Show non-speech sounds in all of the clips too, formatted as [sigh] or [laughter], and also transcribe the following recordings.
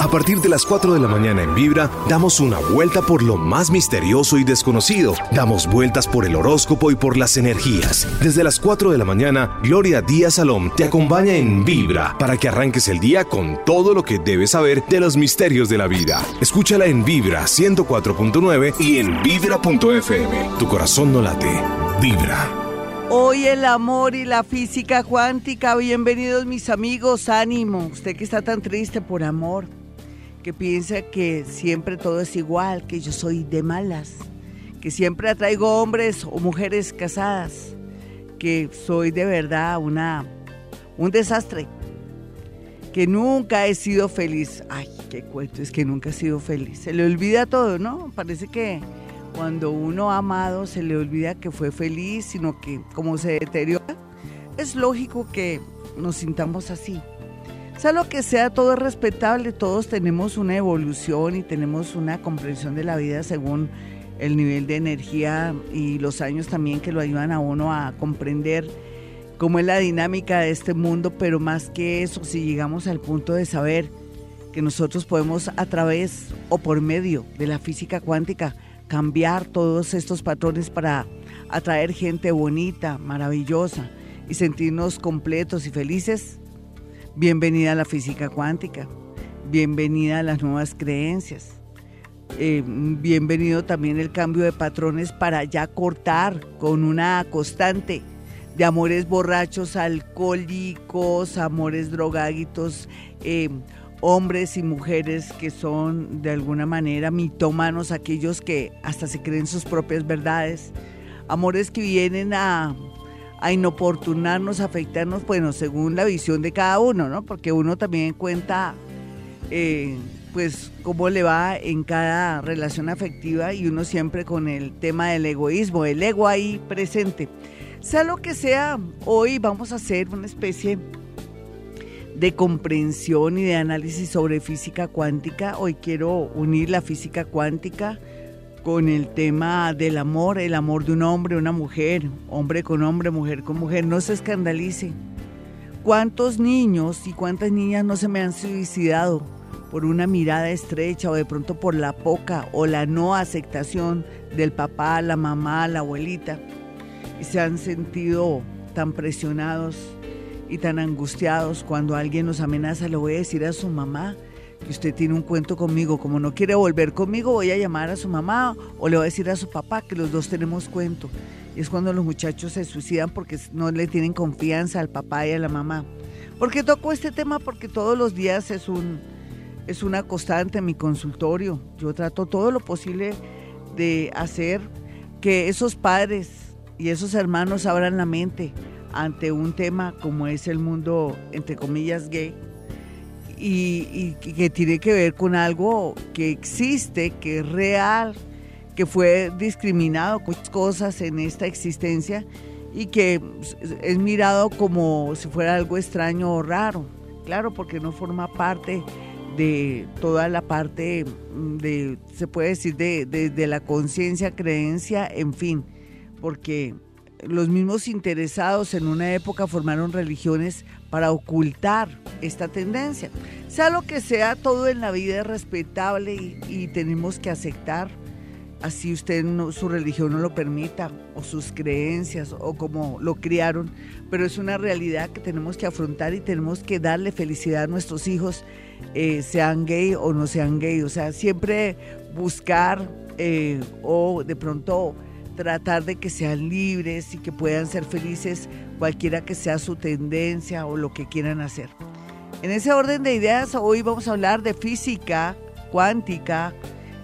A partir de las 4 de la mañana en Vibra, damos una vuelta por lo más misterioso y desconocido. Damos vueltas por el horóscopo y por las energías. Desde las 4 de la mañana, Gloria Díaz Salom te acompaña en Vibra para que arranques el día con todo lo que debes saber de los misterios de la vida. Escúchala en Vibra 104.9 y en Vibra.fm. Tu corazón no late. Vibra. Hoy el amor y la física cuántica. Bienvenidos mis amigos. Ánimo. Usted que está tan triste por amor que piensa que siempre todo es igual, que yo soy de malas, que siempre atraigo hombres o mujeres casadas, que soy de verdad una un desastre, que nunca he sido feliz. Ay, qué cuento, es que nunca he sido feliz. Se le olvida todo, ¿no? Parece que cuando uno ha amado se le olvida que fue feliz, sino que como se deteriora, es lógico que nos sintamos así. Sea lo que sea, todo es respetable, todos tenemos una evolución y tenemos una comprensión de la vida según el nivel de energía y los años también que lo ayudan a uno a comprender cómo es la dinámica de este mundo, pero más que eso, si llegamos al punto de saber que nosotros podemos a través o por medio de la física cuántica cambiar todos estos patrones para atraer gente bonita, maravillosa y sentirnos completos y felices, Bienvenida a la física cuántica, bienvenida a las nuevas creencias, eh, bienvenido también el cambio de patrones para ya cortar con una constante de amores borrachos, alcohólicos, amores drogágitos, eh, hombres y mujeres que son de alguna manera mitómanos, aquellos que hasta se creen sus propias verdades, amores que vienen a a inoportunarnos, afectarnos, bueno, según la visión de cada uno, ¿no? Porque uno también cuenta, eh, pues, cómo le va en cada relación afectiva y uno siempre con el tema del egoísmo, el ego ahí presente. Sea lo que sea, hoy vamos a hacer una especie de comprensión y de análisis sobre física cuántica. Hoy quiero unir la física cuántica con el tema del amor, el amor de un hombre, una mujer, hombre con hombre, mujer con mujer. No se escandalice. ¿Cuántos niños y cuántas niñas no se me han suicidado por una mirada estrecha o de pronto por la poca o la no aceptación del papá, la mamá, la abuelita? Y se han sentido tan presionados y tan angustiados cuando alguien nos amenaza, le voy a decir a su mamá que usted tiene un cuento conmigo, como no quiere volver conmigo, voy a llamar a su mamá o le voy a decir a su papá que los dos tenemos cuento. Y es cuando los muchachos se suicidan porque no le tienen confianza al papá y a la mamá. ¿Por qué toco este tema? Porque todos los días es, un, es una constante en mi consultorio. Yo trato todo lo posible de hacer que esos padres y esos hermanos abran la mente ante un tema como es el mundo, entre comillas, gay y, que tiene que ver con algo que existe, que es real, que fue discriminado cosas en esta existencia y que es mirado como si fuera algo extraño o raro. Claro, porque no forma parte de toda la parte de, se puede decir, de, de la conciencia, creencia, en fin, porque los mismos interesados en una época formaron religiones para ocultar esta tendencia. Sea lo que sea, todo en la vida es respetable y, tenemos que aceptar, así usted su religión no lo permita, o sus creencias, o como lo criaron, pero es una realidad que tenemos que afrontar y tenemos que darle felicidad a nuestros hijos, eh, sean gay o no sean gay. O sea, siempre buscar eh, o de pronto tratar de que sean libres y que puedan ser felices cualquiera que sea su tendencia o lo que quieran hacer. En ese orden de ideas, hoy vamos a hablar de física cuántica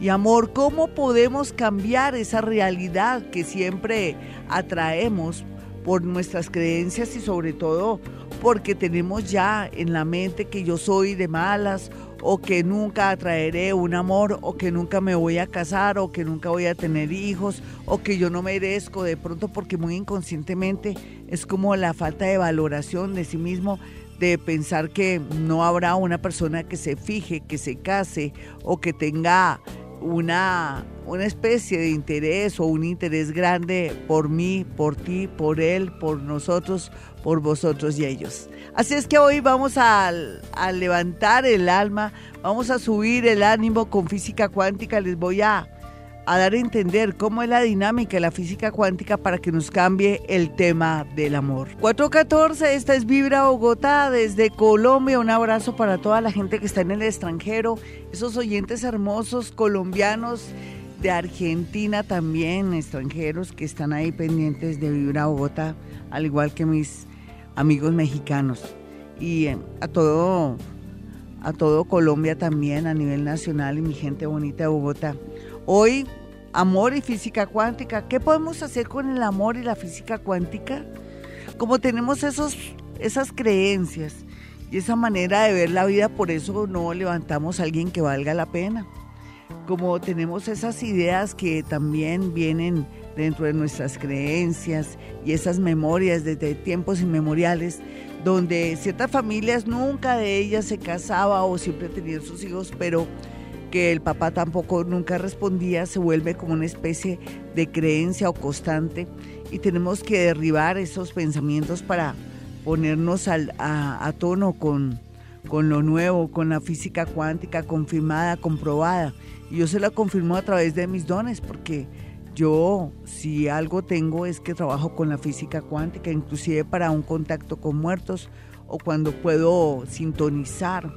y amor, cómo podemos cambiar esa realidad que siempre atraemos por nuestras creencias y sobre todo porque tenemos ya en la mente que yo soy de malas o que nunca atraeré un amor, o que nunca me voy a casar, o que nunca voy a tener hijos, o que yo no merezco de pronto porque muy inconscientemente es como la falta de valoración de sí mismo, de pensar que no habrá una persona que se fije, que se case o que tenga una, una especie de interés o un interés grande por mí, por ti, por él, por nosotros, por vosotros y ellos. Así es que hoy vamos a, levantar el alma, vamos a subir el ánimo con física cuántica, les voy a a dar a entender cómo es la dinámica de la física cuántica para que nos cambie el tema del amor. 414, esta es Vibra Bogotá desde Colombia. Un abrazo para toda la gente que está en el extranjero, esos oyentes hermosos colombianos de Argentina también, extranjeros que están ahí pendientes de Vibra Bogotá, al igual que mis amigos mexicanos. Y eh, a todo a todo Colombia también a nivel nacional y mi gente bonita de Bogotá. Hoy, amor y física cuántica. ¿Qué podemos hacer con el amor y la física cuántica? Como tenemos esos, esas creencias y esa manera de ver la vida, por eso no levantamos a alguien que valga la pena. Como tenemos esas ideas que también vienen dentro de nuestras creencias y esas memorias desde tiempos inmemoriales, donde ciertas familias nunca de ellas se casaba o siempre tenían sus hijos, pero que el papá tampoco nunca respondía, se vuelve como una especie de creencia o constante y tenemos que derribar esos pensamientos para ponernos a, tono con, con lo nuevo, con la física cuántica confirmada, comprobada. Y yo se la confirmo a través de mis dones, porque yo si algo tengo es que trabajo con la física cuántica, inclusive para un contacto con muertos o cuando puedo sintonizar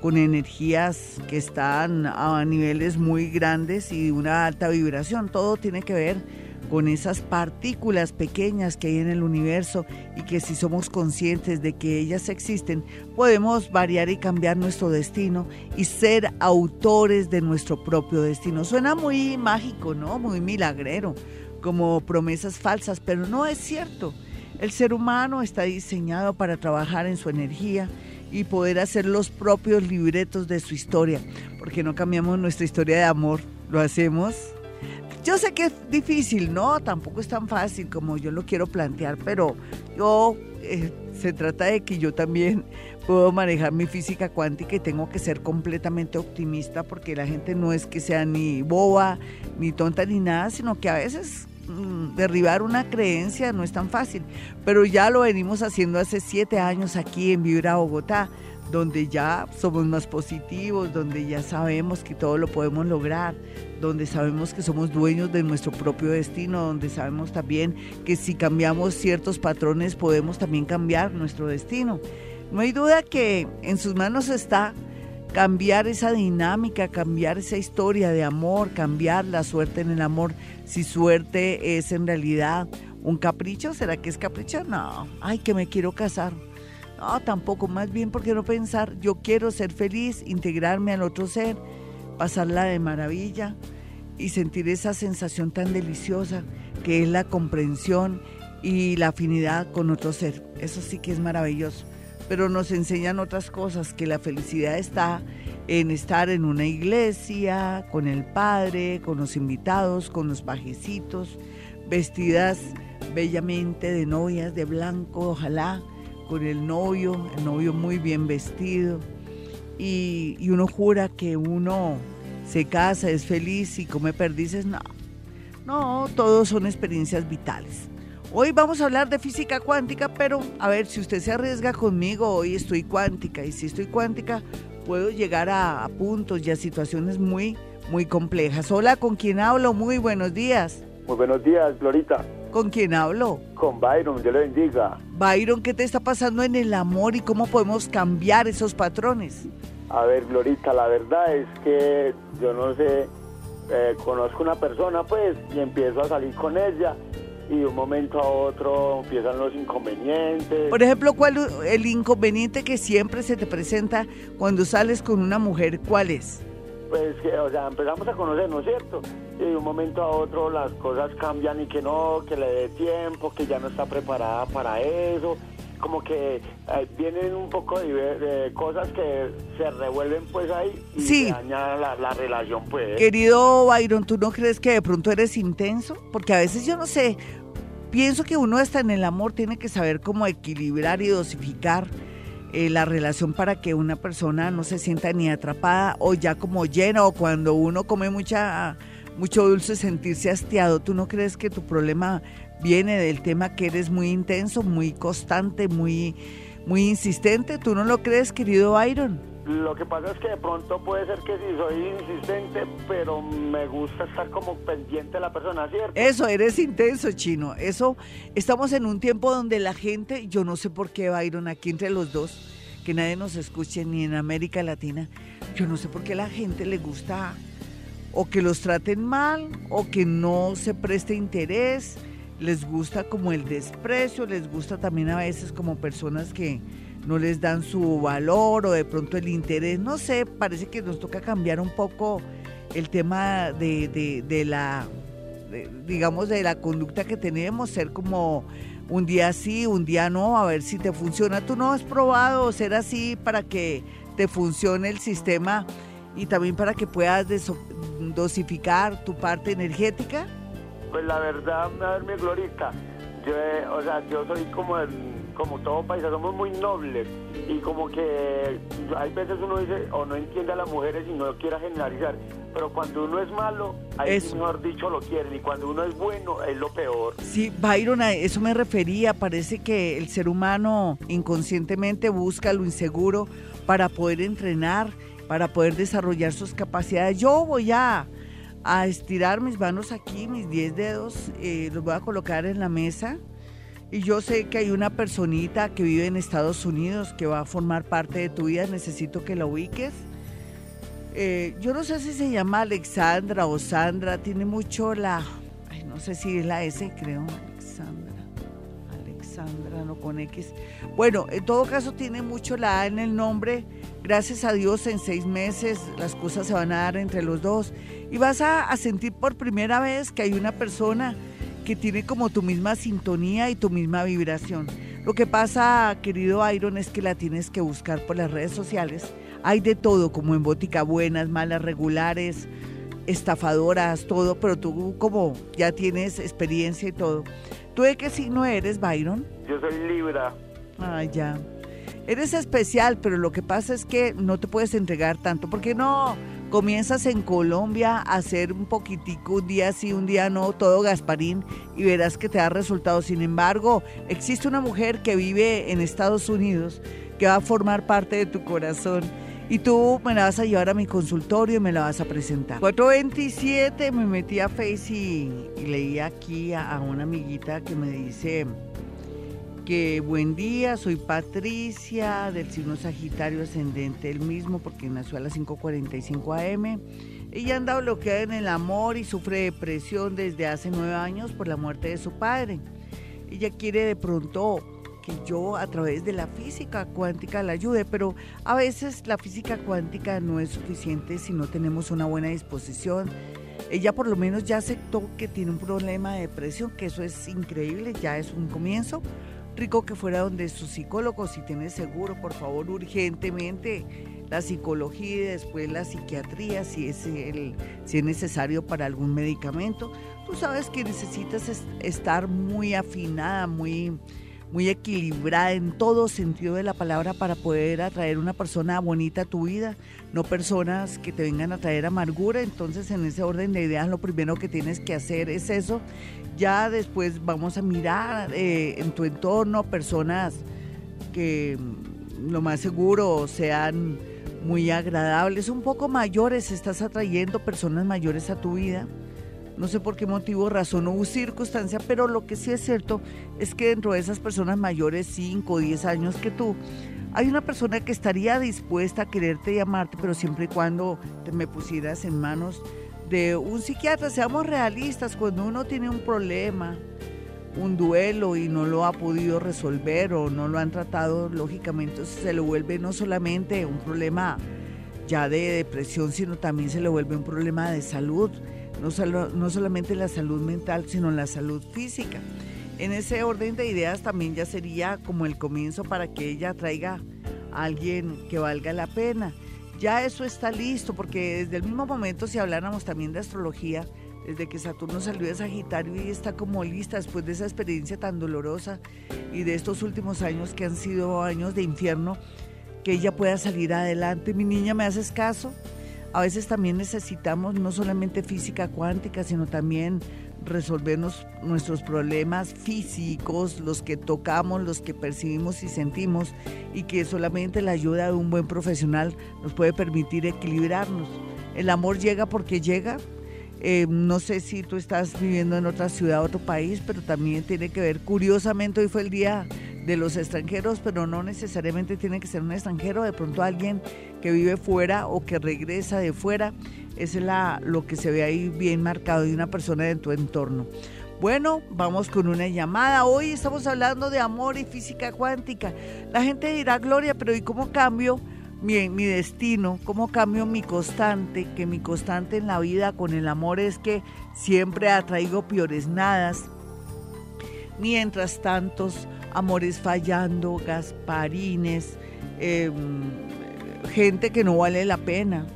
con energías que están a niveles muy grandes y una alta vibración. Todo tiene que ver con esas partículas pequeñas que hay en el universo y que si somos conscientes de que ellas existen, podemos variar y cambiar nuestro destino y ser autores de nuestro propio destino. Suena muy mágico, ¿no? Muy milagrero, como promesas falsas, pero no es cierto. El ser humano está diseñado para trabajar en su energía y poder hacer los propios libretos de su historia, porque no cambiamos nuestra historia de amor, lo hacemos. Yo sé que es difícil, no, tampoco es tan fácil como yo lo quiero plantear, pero yo eh, se trata de que yo también [laughs] puedo manejar mi física cuántica y tengo que ser completamente optimista porque la gente no es que sea ni boba, ni tonta, ni nada, sino que a veces Mm, derribar una creencia no es tan fácil, pero ya lo venimos haciendo hace siete años aquí en Vibra Bogotá, donde ya somos más positivos, donde ya sabemos que todo lo podemos lograr, donde sabemos que somos dueños de nuestro propio destino, donde sabemos también que si cambiamos ciertos patrones podemos también cambiar nuestro destino. No hay duda que en sus manos está cambiar esa dinámica, cambiar esa historia de amor, cambiar la suerte en el amor. Si suerte es en realidad un capricho, ¿será que es capricho? No, ay, que me quiero casar. No, tampoco, más bien porque no pensar, yo quiero ser feliz, integrarme al otro ser, pasarla de maravilla y sentir esa sensación tan deliciosa que es la comprensión y la afinidad con otro ser. Eso sí que es maravilloso pero nos enseñan otras cosas, que la felicidad está en estar en una iglesia, con el Padre, con los invitados, con los bajecitos, vestidas bellamente de novias de blanco, ojalá, con el novio, el novio muy bien vestido, y, uno jura que uno se casa, es feliz y come perdices, no, no, todos son experiencias vitales. Hoy vamos a hablar de física cuántica, pero a ver, si usted se arriesga conmigo, hoy estoy cuántica y si estoy cuántica, puedo llegar a, puntos y a situaciones muy, muy complejas. Hola, ¿con quién hablo? Muy buenos días. Muy buenos días, Glorita. ¿Con quién hablo? Con Byron, Dios le bendiga. Byron, ¿qué te está pasando en el amor y cómo podemos cambiar esos patrones? A ver, Glorita, la verdad es que yo no sé, eh, conozco una persona pues y empiezo a salir con ella y de un momento a otro empiezan los inconvenientes. Por ejemplo, ¿cuál el inconveniente que siempre se te presenta cuando sales con una mujer? ¿Cuál es? Pues que, o sea, empezamos a conocer, ¿no es cierto? Y de un momento a otro las cosas cambian y que no, que le dé tiempo, que ya no está preparada para eso. Como que eh, vienen un poco de, cosas que se revuelven pues ahí y sí. dañan la, la relación pues. Querido Byron, ¿tú no crees que de pronto eres intenso? Porque a veces yo no sé, pienso que uno hasta en el amor tiene que saber cómo equilibrar y dosificar eh, la relación para que una persona no se sienta ni atrapada o ya como llena o cuando uno come mucha mucho dulce sentirse hastiado. ¿Tú no crees que tu problema viene del tema que eres muy intenso, muy constante, muy muy insistente? ¿Tú no lo crees, querido Byron? Lo que pasa es que de pronto puede ser que sí soy insistente, pero me gusta estar como pendiente de la persona, ¿cierto? Eso, eres intenso, chino. Eso, estamos en un tiempo donde la gente, yo no sé por qué, Byron, aquí entre los dos, que nadie nos escuche ni en América Latina, yo no sé por qué la gente le gusta o que los traten mal o que no se preste interés, les gusta como el desprecio, les gusta también a veces como personas que no les dan su valor o de pronto el interés, no sé, parece que nos toca cambiar un poco el tema de, la, digamos, de la conducta que tenemos, ser como un día sí, un día no, a ver si te funciona. ¿Tú no has probado ser así para que te funcione el sistema y también para que puedas dosificar tu parte energética? Pues la verdad, a ver, mi glorita, yo, o sea, yo soy como el como todo país, somos muy nobles y como que hay veces uno dice o no entiende a las mujeres y no quiera generalizar, pero cuando uno es malo, ahí mejor dicho lo quieren y cuando uno es bueno es lo peor. Sí, Byron, a eso me refería, parece que el ser humano inconscientemente busca lo inseguro para poder entrenar, para poder desarrollar sus capacidades. Yo voy a a estirar mis manos aquí, mis 10 dedos, eh, los voy a colocar en la mesa y yo sé que hay una personita que vive en Estados Unidos que va a formar parte de tu vida, necesito que la ubiques. Eh, yo no sé si se llama Alexandra o Sandra, tiene mucho la, no sé si es la S, creo, Alexandra, Alexandra, no con X. Bueno, en todo caso tiene mucho la A en el nombre, gracias a Dios en seis meses las cosas se van a dar entre los dos y vas a sentir por primera vez que hay una persona que tiene como tu misma sintonía y tu misma vibración. Lo que pasa, querido Iron, es que la tienes que buscar por las redes sociales. Hay de todo, como en botica, buenas, malas, regulares, estafadoras, todo, pero tú como ya tienes experiencia y todo. ¿Tú de qué signo eres, Byron? Yo soy Libra. Ah, ya. Eres especial, pero lo que pasa es que no te puedes entregar tanto, porque no Comienzas en Colombia a hacer un poquitico, un día sí, un día no, todo Gasparín y verás que te da resultados. Sin embargo, existe una mujer que vive en Estados Unidos que va a formar parte de tu corazón y tú me la vas a llevar a mi consultorio y me la vas a presentar. 427 me metí a Face y, leí aquí a una amiguita que me dice que buen día, soy Patricia del signo Sagitario ascendente, el mismo porque nació a las 5.45 am. Ella anda bloqueada en el amor y sufre depresión desde hace nueve años por la muerte de su padre. Ella quiere de pronto que yo a través de la física cuántica la ayude, pero a veces la física cuántica no es suficiente si no tenemos una buena disposición. Ella por lo menos ya aceptó que tiene un problema de depresión, que eso es increíble, ya es un comienzo rico que fuera donde su psicólogo, si tiene seguro, por favor, urgentemente la psicología y después la psiquiatría, si es, el, si es necesario para algún medicamento. Tú sabes que necesitas estar muy afinada, muy, muy equilibrada en todo sentido de la palabra para poder atraer una persona bonita a tu vida, no personas que te vengan a traer amargura. Entonces, en ese orden de ideas, lo primero que tienes que hacer es eso ya después vamos a mirar eh, en tu entorno personas que mm, lo más seguro sean muy agradables, un poco mayores, estás atrayendo personas mayores a tu vida. No sé por qué motivo, razón o circunstancia, pero lo que sí es cierto es que dentro de esas personas mayores, 5 o 10 años que tú, hay una persona que estaría dispuesta a quererte y amarte, pero siempre y cuando te me pusieras en manos de un psiquiatra, seamos realistas, cuando uno tiene un problema, un duelo y no lo ha podido resolver o no lo han tratado, lógicamente se le vuelve no solamente un problema ya de depresión, sino también se le vuelve un problema de salud, no, solo, no solamente la salud mental, sino la salud física. En ese orden de ideas también ya sería como el comienzo para que ella traiga a alguien que valga la pena ya eso está listo, porque desde el mismo momento, si habláramos también de astrología, desde que Saturno salió de Sagitario y está como lista después de esa experiencia tan dolorosa y de estos últimos años que han sido años de infierno, que ella pueda salir adelante. Mi niña, ¿me haces caso? A veces también necesitamos no solamente física cuántica, sino también resolvernos nuestros problemas físicos, los que tocamos, los que percibimos y sentimos, y que solamente la ayuda de un buen profesional nos puede permitir equilibrarnos. El amor llega porque llega. Eh, no sé si tú estás viviendo en otra ciudad, otro país, pero también tiene que ver, curiosamente hoy fue el día de los extranjeros, pero no necesariamente tiene que ser un extranjero, de pronto alguien que vive fuera o que regresa de fuera es la, lo que se ve ahí bien marcado de una persona de tu entorno. Bueno, vamos con una llamada. Hoy estamos hablando de amor y física cuántica. La gente dirá, Gloria, pero ¿y cómo cambio mi, destino? ¿Cómo cambio mi constante? Que mi constante en la vida con el amor es que siempre atraigo peores nadas. Mientras tantos amores fallando, gasparines, em, gente que no vale la pena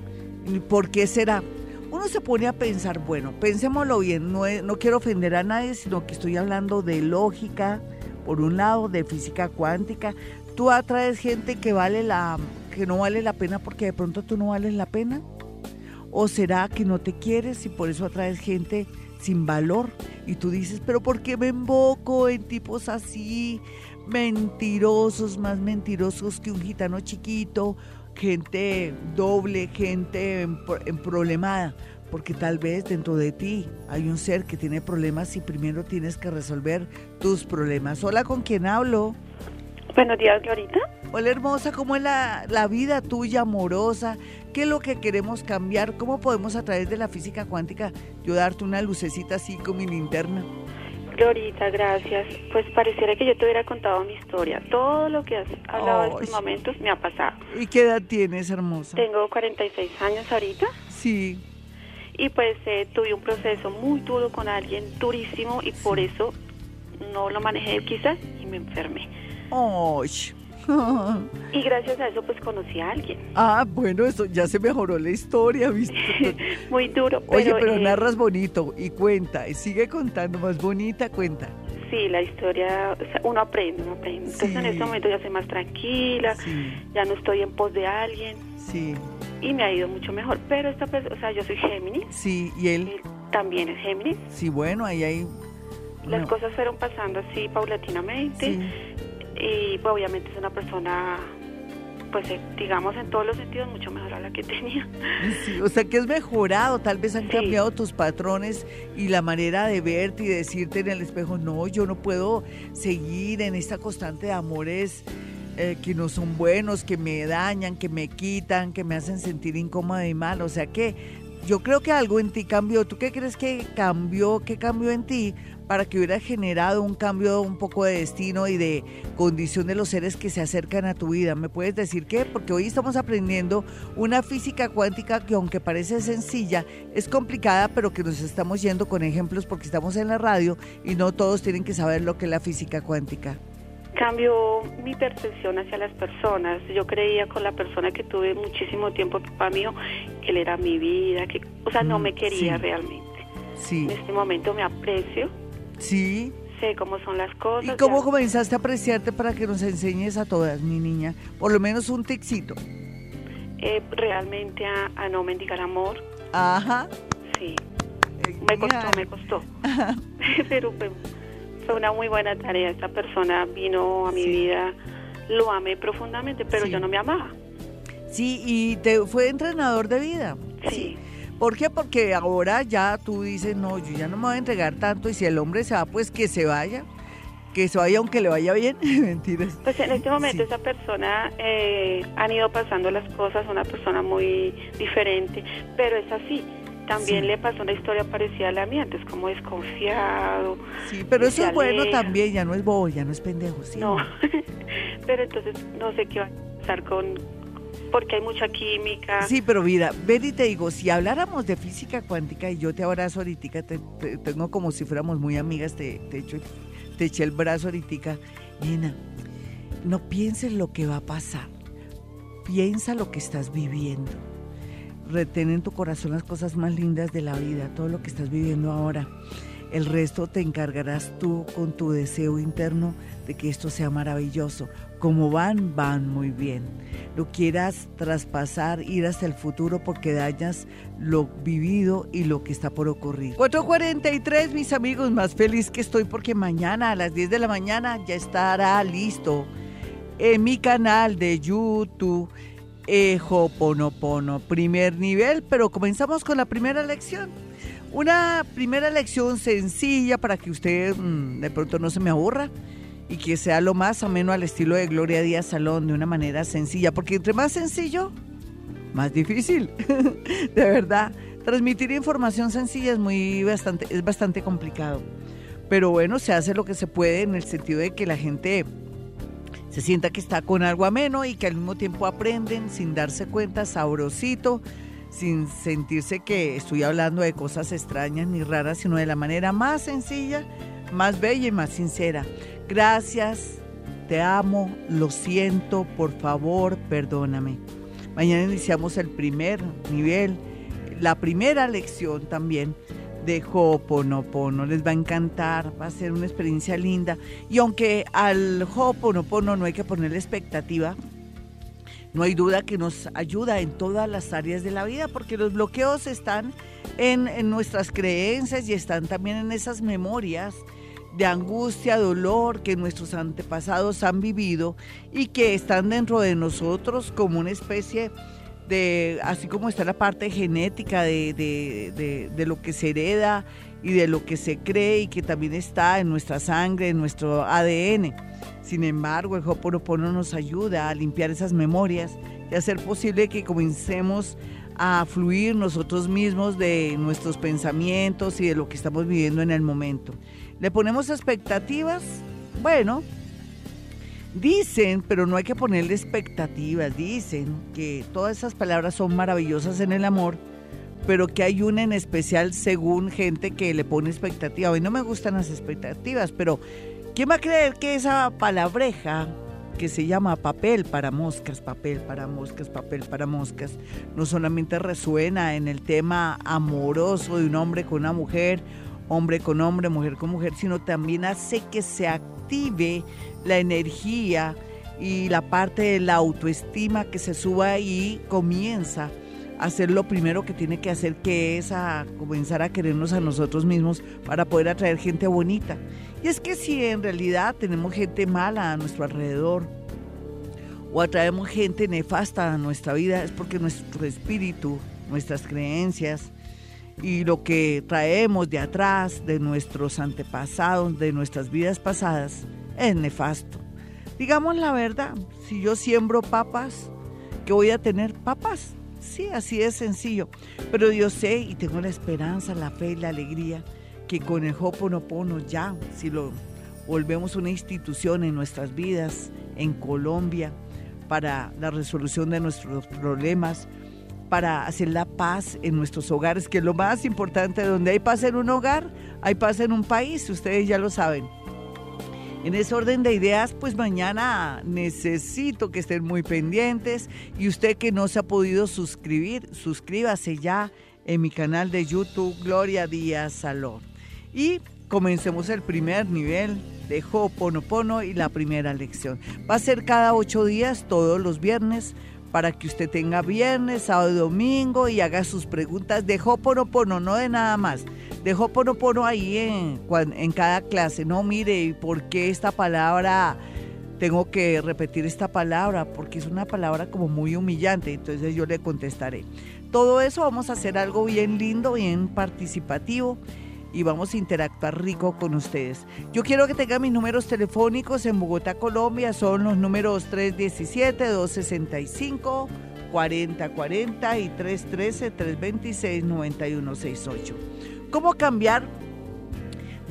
¿Por qué será? Uno se pone a pensar, bueno, pensémoslo bien, no, no quiero ofender a nadie, sino que estoy hablando de lógica, por un lado, de física cuántica. Tú atraes gente que vale la que no vale la pena porque de pronto tú no vales la pena. ¿O será que no te quieres y por eso atraes gente sin valor? Y tú dices, pero ¿por qué me emboco en tipos así, mentirosos, más mentirosos que un gitano chiquito gente doble, gente en, problemada, porque tal vez dentro de ti hay un ser que tiene problemas y primero tienes que resolver tus problemas. Hola, ¿con quién hablo? Buenos días, Glorita. Hola, hermosa, ¿cómo es la, la vida tuya amorosa? ¿Qué es lo que queremos cambiar? ¿Cómo podemos a través de la física cuántica yo darte una lucecita así con mi linterna? Glorita, gracias. Pues pareciera que yo te hubiera contado mi historia. Todo lo que has hablado en estos momentos me ha pasado. ¿Y qué edad tienes, hermosa? Tengo 46 años ahorita. Sí. Y pues eh, tuve un proceso muy duro con alguien, durísimo, y por eso no lo manejé quizás y me enfermé. ¡Oh! [laughs] y gracias a eso pues conocí a alguien. Ah, bueno, eso ya se mejoró la historia, ¿viste? [laughs] Muy duro. Oye, pero, eh, narras bonito y cuenta, y sigue contando, más bonita cuenta. Sí, la historia, uno aprende, uno aprende. Entonces en este momento ya soy más tranquila, ya no estoy en pos de alguien. Sí. Y me ha ido mucho mejor. Pero esta persona, o sea, yo soy Géminis. Sí, ¿y él? también es Géminis. Sí, bueno, ahí hay... Las cosas fueron pasando así paulatinamente. Sí y pues, obviamente es una persona pues eh, digamos en todos los sentidos mucho mejor a la que [laughs] tenía. o sea que es mejorado, tal vez han cambiado tus patrones y la manera de verte y decirte en el espejo, no, yo no puedo seguir en esta constante de amores eh, que no son buenos, que me dañan, que me quitan, que me hacen sentir incómoda y mal. O sea que yo creo que algo en ti cambió. ¿Tú qué crees que cambió? ¿Qué cambió en ti para que hubiera generado un cambio un poco de destino y de condición de los seres que se acercan a tu vida? ¿Me puedes decir qué? Porque hoy estamos aprendiendo una física cuántica que aunque parece sencilla, es complicada, pero que nos estamos yendo con ejemplos porque estamos en la radio y no todos tienen que saber lo que es la física cuántica cambió mi percepción hacia las personas. Yo creía con la persona que tuve muchísimo tiempo, papá mío, que él era mi vida, que, o sea, no mm, me quería realmente. Sí. En este momento me aprecio. Sí. Sé cómo son las cosas. ¿Y cómo comenzaste a apreciarte para que nos enseñes a todas, mi niña? Por lo menos un texito. Eh, realmente a, no mendigar amor. Ajá. Sí. me costó, me costó. [laughs] Pero fue una muy buena tarea. Esta persona vino a mi vida, lo amé profundamente, pero yo no me amaba. Sí, y te fue entrenador de vida. Sí. ¿Por qué? Porque ahora ya tú dices, no, yo ya no me voy a entregar tanto y si el hombre se va, pues que se vaya. Que se vaya aunque le vaya bien. [laughs] Mentiras. Pues en este momento esa persona eh, han ido pasando las cosas, una persona muy diferente, pero es así también le pasó una historia parecida a la mía, antes como desconfiado. Sí, pero eso es bueno también, ya no es bobo, ya no es pendejo, ¿sí? No, [laughs] pero entonces no sé qué va a pasar con, porque hay mucha química. Sí, pero mira, ven y te digo, si habláramos de física cuántica y yo te abrazo ahorita, te, tengo como si fuéramos muy amigas, te, te, echo, te eché el brazo ahorita, nena, no pienses lo que va a pasar, piensa lo que estás viviendo retén en tu corazón las cosas más lindas de la vida, todo lo que estás viviendo ahora. El resto te encargarás tú con tu deseo interno de que esto sea maravilloso. Como van, van muy bien. Lo quieras traspasar, ir hasta el futuro porque dañas lo vivido y lo que está por ocurrir. 4.43, mis amigos, más feliz que estoy porque mañana a las 10 de la mañana ya estará listo en mi canal de YouTube. Ejoponopono, primer nivel, pero comenzamos con la primera lección. Una primera lección sencilla para que usted mm, de pronto no se me aburra y que sea lo más ameno al estilo de Gloria Díaz Salón, de una manera sencilla, porque entre más sencillo, más difícil. [laughs] de verdad, transmitir información sencilla es muy bastante, es bastante complicado. Pero bueno, se hace lo que se puede en el sentido de que la gente se sienta que está con algo ameno y que al mismo tiempo aprenden sin darse cuenta, sabrosito sin sentirse que estoy hablando de cosas extrañas ni raras, sino de la manera más sencilla, más bella y más sincera. Gracias, te amo, lo siento, por favor, perdóname. Mañana iniciamos el primer nivel, la primera lección también de Ho'oponopono. Les va a encantar, va a ser una experiencia linda. Y aunque al Ho'oponopono no hay que ponerle expectativa, no hay duda que nos ayuda en todas las áreas de la vida, porque los bloqueos están en, nuestras creencias y están también en esas memorias de angustia, dolor que nuestros antepasados han vivido y que están dentro de nosotros como una especie de, así como está la parte genética de, de, de, lo que se hereda y de lo que se cree y que también está en nuestra sangre, en nuestro ADN. Sin embargo, el Hoponopono nos ayuda a limpiar esas memorias y hacer posible que comencemos a fluir nosotros mismos de nuestros pensamientos y de lo que estamos viviendo en el momento. ¿Le ponemos expectativas? Bueno, dicen, pero no hay que ponerle expectativas, dicen que todas esas palabras son maravillosas en el amor, pero que hay una en especial según gente que le pone expectativa. A mí no me gustan las expectativas, pero ¿Quién va a creer que esa palabreja que se llama papel para moscas, papel para moscas, papel para moscas, no solamente resuena en el tema amoroso de un hombre con una mujer, hombre con hombre, mujer con mujer, sino también hace que se active la energía y la parte de la autoestima que se suba y comienza a hacer lo primero que tiene que hacer, que es a comenzar a querernos a nosotros mismos para poder atraer gente bonita. Y es que si en realidad tenemos gente mala a nuestro alrededor o atraemos gente nefasta a nuestra vida, es porque nuestro espíritu, nuestras creencias y lo que traemos de atrás, de nuestros antepasados, de nuestras vidas pasadas, es nefasto. Digamos la verdad, si yo siembro papas, ¿qué voy a tener? Papas. Sí, así es sencillo. Pero yo sé y tengo la esperanza, la fe y la alegría que con el Hoponopono ya, si lo volvemos una institución en nuestras vidas, en Colombia, para la resolución de nuestros problemas, para hacer la paz en nuestros hogares, que es lo más importante, donde hay paz en un hogar, hay paz en un país, ustedes ya lo saben. En ese orden de ideas, pues mañana necesito que estén muy pendientes y usted que no se ha podido suscribir, suscríbase ya en mi canal de YouTube Gloria Díaz Salón y comencemos el primer nivel de Ho'oponopono y la primera lección. Va a ser cada ocho días, todos los viernes, para que usted tenga viernes, sábado y domingo y haga sus preguntas de Ho'oponopono, no de nada más. De Ho'oponopono ahí en, en cada clase. No, mire, ¿por qué esta palabra? Tengo que repetir esta palabra porque es una palabra como muy humillante, entonces yo le contestaré. Todo eso vamos a hacer algo bien lindo, bien participativo y vamos a interactuar rico con ustedes. Yo quiero que tengan mis números telefónicos en Bogotá, Colombia, son los números 317-265. 4040 y 313-326-9168. ¿Cómo cambiar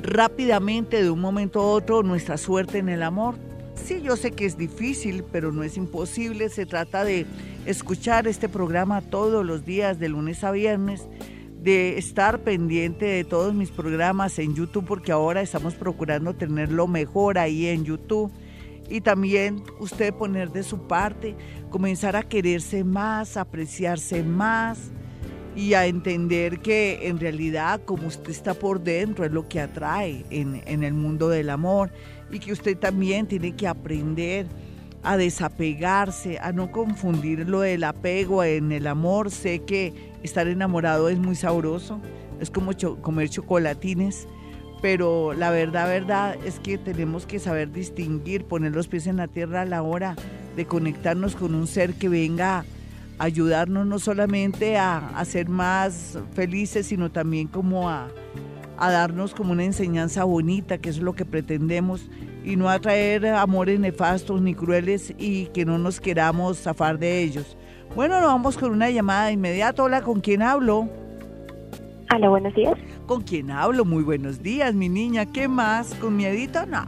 rápidamente de un momento a otro nuestra suerte en el amor? Sí, yo sé que es difícil, pero no es imposible. Se trata de escuchar este programa todos los días, de lunes a viernes de estar pendiente de todos mis programas en YouTube porque ahora estamos procurando tenerlo mejor ahí en YouTube. Y también usted poner de su parte, comenzar a quererse más, apreciarse más, y a entender que en realidad como usted está por dentro es lo que atrae en, en el mundo del amor y que usted también tiene que aprender a desapegarse, a no confundir lo del apego en el amor. Sé que estar enamorado es muy sabroso, es como comer chocolatines, pero la verdad, verdad es que tenemos que saber distinguir, poner los pies en la tierra a la hora de conectarnos con un ser que venga a ayudarnos no solamente a, a ser más felices, sino también como a, a darnos como una enseñanza bonita, que es lo que pretendemos y no atraer amores nefastos ni crueles y que no nos queramos zafar de ellos. Bueno, nos vamos con una llamada de inmediato. Hola, ¿con quién hablo? Hola, buenos días. ¿Con quién hablo? Muy buenos días, mi niña. ¿Qué más? ¿Con miedito? No.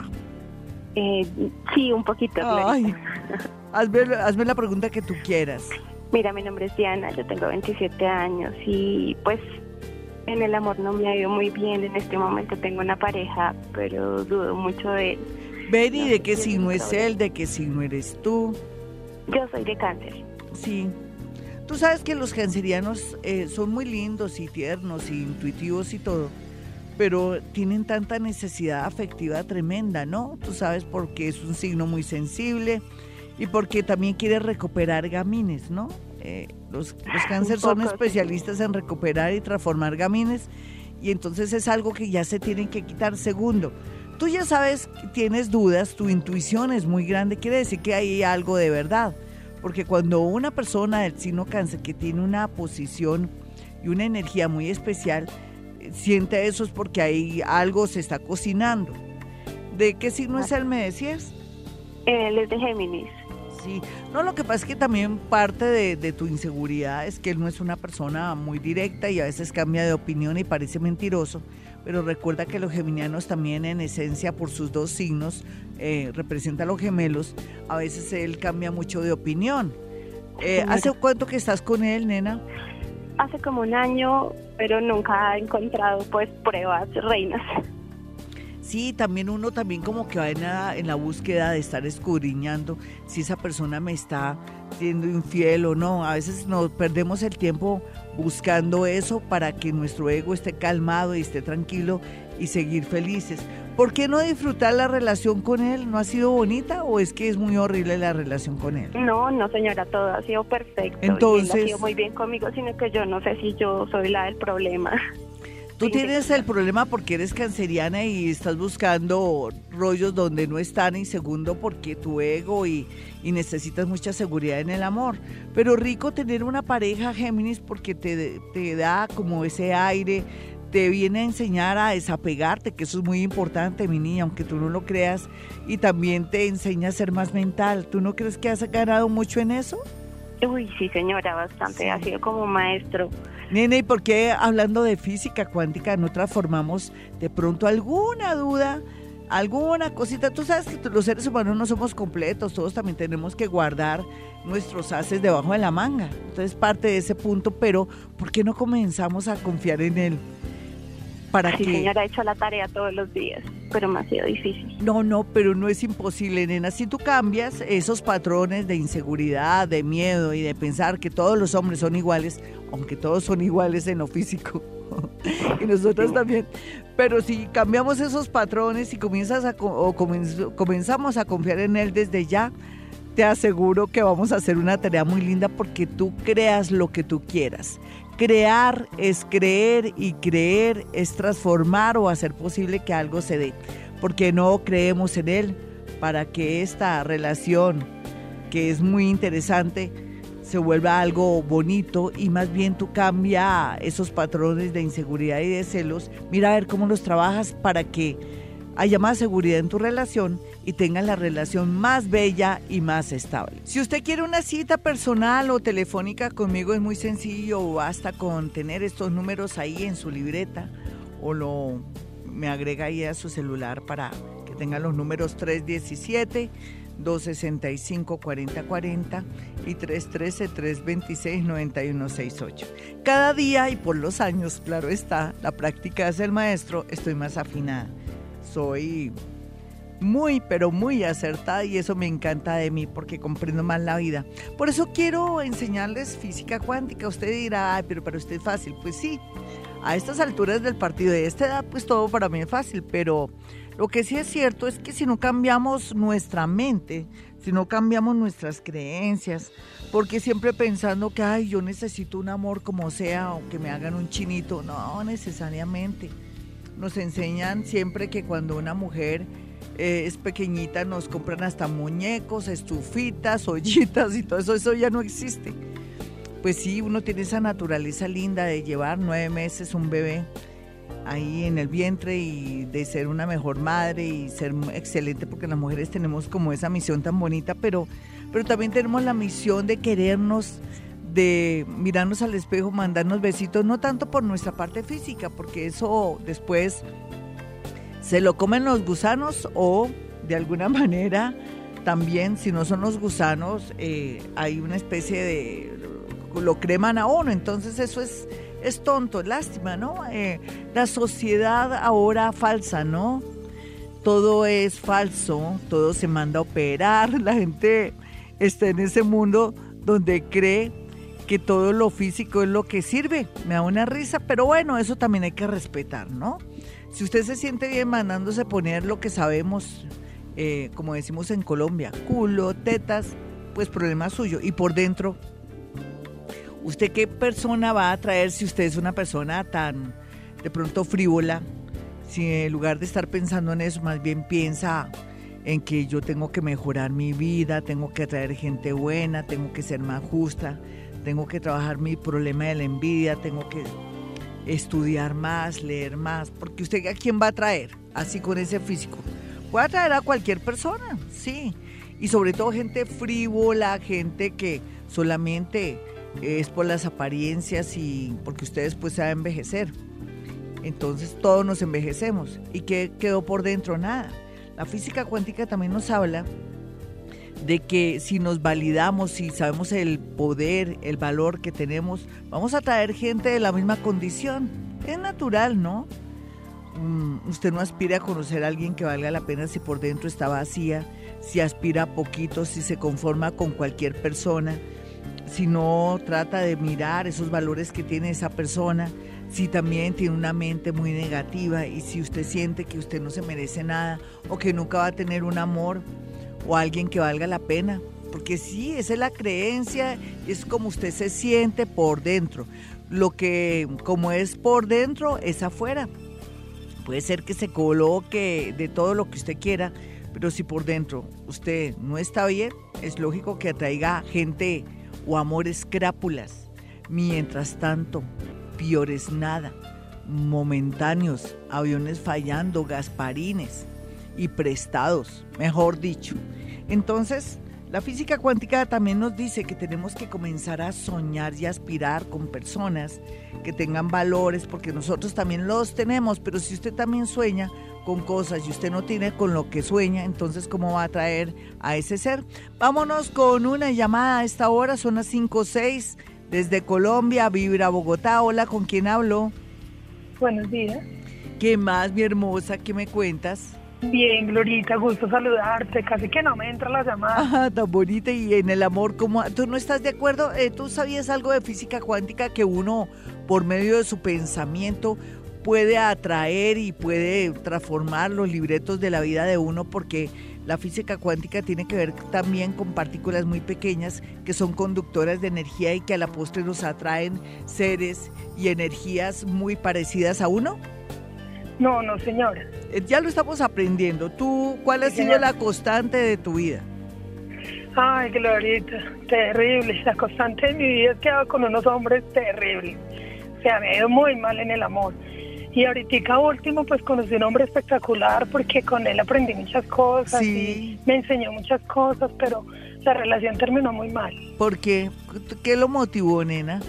Eh, sí, un poquito. Ay, [laughs] hazme, hazme la pregunta que tú quieras. Mira, mi nombre es Diana, yo tengo 27 años y pues en el amor no me ha ido muy bien. En este momento tengo una pareja, pero dudo mucho de él. Ven, de qué signo es él? ¿De qué signo eres tú? Yo soy de cáncer. Sí. Tú sabes que los cancerianos eh, son muy lindos y tiernos y intuitivos y todo, pero tienen tanta necesidad afectiva tremenda, ¿no? Tú sabes porque es un signo muy sensible y porque también quiere recuperar gamines, ¿no? Eh, los, los cáncer son especialistas en recuperar y transformar gamines y entonces es algo que ya se tienen que quitar. Segundo, tú ya sabes, tienes dudas, tu intuición es muy grande, quiere decir que hay algo de verdad. Porque cuando una persona del signo cáncer que tiene una posición y una energía muy especial, eh, siente eso es porque ahí algo se está cocinando. ¿De qué signo es él, me decías? Él es de Géminis. No, lo que pasa es que también parte de, de, tu inseguridad es que él no es una persona muy directa y a veces cambia de opinión y parece mentiroso, pero recuerda que los geminianos también en esencia por sus dos signos eh, representan a los gemelos, a veces él cambia mucho de opinión. Eh, ¿Hace cuánto que estás con él, nena? Hace como un año, pero nunca ha encontrado pues pruebas reinas. Sí, también uno también como que va en la, en la búsqueda de estar escudriñando si esa persona me está siendo infiel o no. A veces nos perdemos el tiempo buscando eso para que nuestro ego esté calmado y esté tranquilo y seguir felices. ¿Por qué no disfrutar la relación con él? ¿No ha sido bonita o es que es muy horrible la relación con él? No, no señora, todo ha sido perfecto. Entonces, él ha sido muy bien conmigo, sino que yo no sé si yo soy la del problema. [laughs] Tú tienes el problema porque eres canceriana y estás buscando rollos donde no están y segundo porque tu ego y, y, necesitas mucha seguridad en el amor. Pero rico tener una pareja Géminis porque te, te da como ese aire, te viene a enseñar a desapegarte, que eso es muy importante, mi niña, aunque tú no lo creas, y también te enseña a ser más mental. ¿Tú no crees que has ganado mucho en eso? Uy, sí señora, bastante. Ha sido como maestro. Nene, ¿y por qué hablando de física cuántica no transformamos de pronto alguna duda, alguna cosita? Tú sabes que los seres humanos no somos completos, todos también tenemos que guardar nuestros haces debajo de la manga. Entonces parte de ese punto, pero ¿por qué no comenzamos a confiar en él? Para sí, que... señora, he hecho la tarea todos los días, pero sido difícil. No, no, pero no es imposible, nena. Si tú cambias esos patrones de inseguridad, de miedo y de pensar que todos los hombres son iguales, aunque todos son iguales en lo físico, [laughs] y nosotros también, pero si cambiamos esos patrones y comienzas a, o comenzamos a confiar en él desde ya, te aseguro que vamos a hacer una tarea muy linda porque tú creas lo que tú quieras. Crear es creer y creer es transformar o hacer posible que algo se dé. Porque no creemos en él para que esta relación, que es muy interesante, se vuelva algo bonito y más bien tú cambia esos patrones de inseguridad y de celos. Mira a ver cómo los trabajas para que haya más seguridad en tu relación y tengan la relación más bella y más estable. Si usted quiere una cita personal o telefónica conmigo es muy sencillo, basta con tener estos números ahí en su libreta o lo me agrega ahí a su celular para que tenga los números 317 265 4040 y 313 326 9168. Cada día y por los años, claro está, la práctica es el maestro, estoy más afinada. Soy muy, pero muy acertada y eso me encanta de mí porque comprendo más la vida. Por eso quiero enseñarles física cuántica. Usted dirá, ay, pero para usted es fácil. Pues sí, a estas alturas del partido de esta edad, pues todo para mí es fácil, pero lo que sí es cierto es que si no cambiamos nuestra mente, si no cambiamos nuestras creencias, porque siempre pensando que, ay, yo necesito un amor como sea o que me hagan un chinito, no necesariamente. Nos enseñan siempre que cuando una mujer eh, es pequeñita nos compran hasta muñecos, estufitas, [laughs] ollitas y todo eso, eso ya no existe. Pues sí, uno tiene esa naturaleza linda de llevar nueve meses un bebé ahí en el vientre y de ser una mejor madre y ser excelente porque las mujeres tenemos como esa misión tan bonita, pero, pero también tenemos la misión de querernos, de mirarnos al espejo, mandarnos besitos, no tanto por nuestra parte física, porque eso después se lo comen los gusanos o de alguna [laughs] manera también si no son los gusanos eh, hay una especie de lo creman a uno entonces eso es es tonto, lástima, ¿no? Eh, la sociedad ahora falsa, ¿no? Todo es falso, todo se manda a operar, [laughs] la gente está en ese mundo donde cree que todo lo físico es lo que sirve. Me da una risa, pero bueno, eso también hay que respetar, ¿no? Si usted se siente bien mandándose poner lo que sabemos, eh, como decimos en Colombia, culo, tetas, pues problema suyo. Y por dentro, ¿Usted qué persona va a atraer si usted es una persona tan de pronto frívola? Si en lugar de estar pensando en eso, más bien piensa en que yo tengo que mejorar mi vida, tengo que atraer gente buena, tengo que ser más justa, tengo que trabajar mi problema de la envidia, tengo que estudiar más, leer más, porque usted a quién va a atraer, así con ese físico. Puede atraer a cualquier persona, sí, y sobre todo gente frívola, gente que solamente es por las apariencias y porque ustedes pues saben envejecer. Entonces todos nos envejecemos. ¿Y qué quedó por dentro? Nada. La física cuántica también nos habla de que si nos validamos, si sabemos el poder, el valor que tenemos, vamos a traer gente de la misma condición. Es natural, ¿no? Mm, usted no aspira a conocer a alguien que valga la pena si por dentro está vacía, si aspira a poquito, si se conforma con cualquier persona si no trata de mirar esos valores que tiene esa persona, si también tiene una mente muy negativa y si usted siente que usted no se merece nada o que nunca va a tener un amor o alguien que valga la pena. Porque sí, esa es la creencia, es como usted se siente por dentro. Lo que como es por dentro es afuera. Puede ser que se coloque de todo lo que usted quiera, pero si por dentro usted no está bien, es lógico que atraiga gente o amores crápulas. Mientras tanto, piores nada, momentáneos, aviones fallando, gasparines y prestados, mejor dicho. Entonces, la física cuántica también nos dice que tenemos que comenzar a soñar y aspirar con personas que tengan valores, porque nosotros también los tenemos, pero si usted también sueña con cosas y usted no tiene con lo que sueña, entonces ¿cómo va a atraer a ese ser? Vámonos con una llamada a esta hora, son las 5 o 6, desde Colombia, Vibra Bogotá. Hola, ¿con quién hablo? Buenos días. ¿Qué más, mi hermosa? ¿Qué me cuentas? Bien, Glorita, gusto saludarte. Casi que no me entra la llamada. Ajá, [laughs] tan bonita. Y en el amor, ¿cómo? ¿Tú no estás de acuerdo? Eh, ¿Tú sabías algo de física cuántica que uno, por medio de su pensamiento, puede atraer y puede transformar los libretos de la vida de uno? Porque la física cuántica tiene que ver también con partículas muy pequeñas que son conductoras de energía y que a la postre nos atraen seres y energías muy parecidas a uno. No, no, señora. Eh, ya lo estamos aprendiendo. ¿Tú cuál ha sido la constante de tu vida? Ay, Glorita, terrible. La constante de mi vida es que con unos hombres terribles. O sea, me ha ido muy mal en el amor. Y ahorita último, pues conocí un hombre espectacular porque con él aprendí muchas cosas y me enseñó muchas cosas, pero la relación terminó muy mal. ¿Por qué? ¿Qué lo motivó, nena?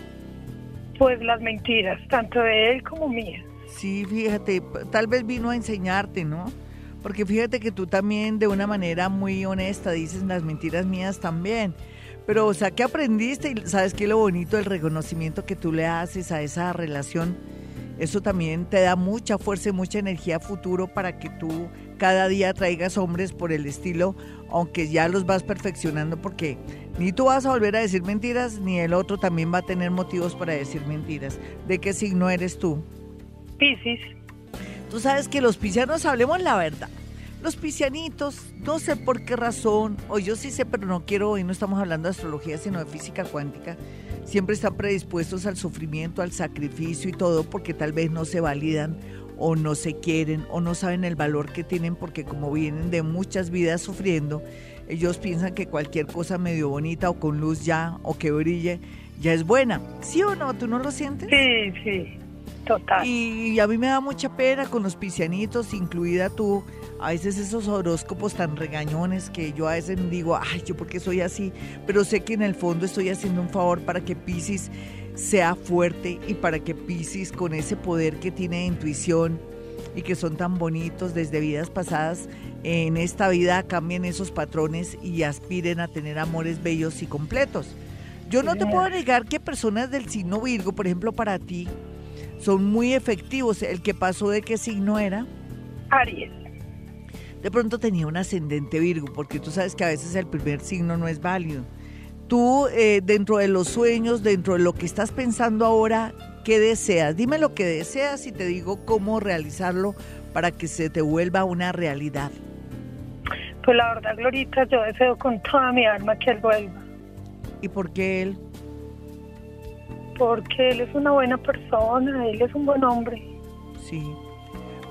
Pues las mentiras, tanto de él como mías. Sí, fíjate, tal vez vino a enseñarte, ¿no? Porque fíjate que tú también de una manera muy honesta dices las mentiras mías también. Pero, o sea, ¿qué aprendiste? Y sabes qué lo bonito, el reconocimiento que tú le haces a esa relación, eso también te da mucha fuerza y mucha energía futuro para que tú cada día traigas hombres por el estilo, aunque ya los vas perfeccionando porque ni tú vas a volver a decir mentiras, ni el otro también va a tener motivos para decir mentiras. ¿De qué signo eres tú? Piscis. Tú sabes que los piscianos hablemos la verdad. Los piscianitos, no sé por qué razón, o yo sí sé, pero no quiero, hoy no estamos hablando de astrología, sino de física cuántica, siempre están predispuestos al sufrimiento, al sacrificio y todo, porque tal vez no se validan o no se quieren o no saben el valor que tienen porque como vienen de muchas vidas sufriendo, ellos piensan que cualquier cosa medio bonita o con luz ya o que brille ya es buena. ¿Sí o no? ¿Tú no lo sientes? Sí, sí, total. Y, a mí me da mucha pena con los piscianitos, incluida tú, a veces esos horóscopos tan regañones que yo a veces digo, ay, yo porque soy así, pero sé que en el fondo estoy haciendo un favor para que Piscis sea fuerte y para que Piscis con ese poder que tiene de intuición y que son tan bonitos desde vidas pasadas, en esta vida cambien esos patrones y aspiren a tener amores bellos y completos. Yo no te puedo negar que personas del signo Virgo, por ejemplo, para ti, son muy efectivos. ¿El que pasó de qué signo era? Aries. De pronto tenía un ascendente Virgo, porque tú sabes que a veces el primer signo no es válido. Tú, eh, dentro de los sueños, dentro de lo que estás pensando ahora, ¿qué deseas? Dime lo que deseas y te digo cómo realizarlo para que se te vuelva una realidad. Pues la verdad, Glorita, yo deseo con toda mi alma que él vuelva. ¿Y por qué él? Porque él es una buena persona, él es un buen hombre. Sí.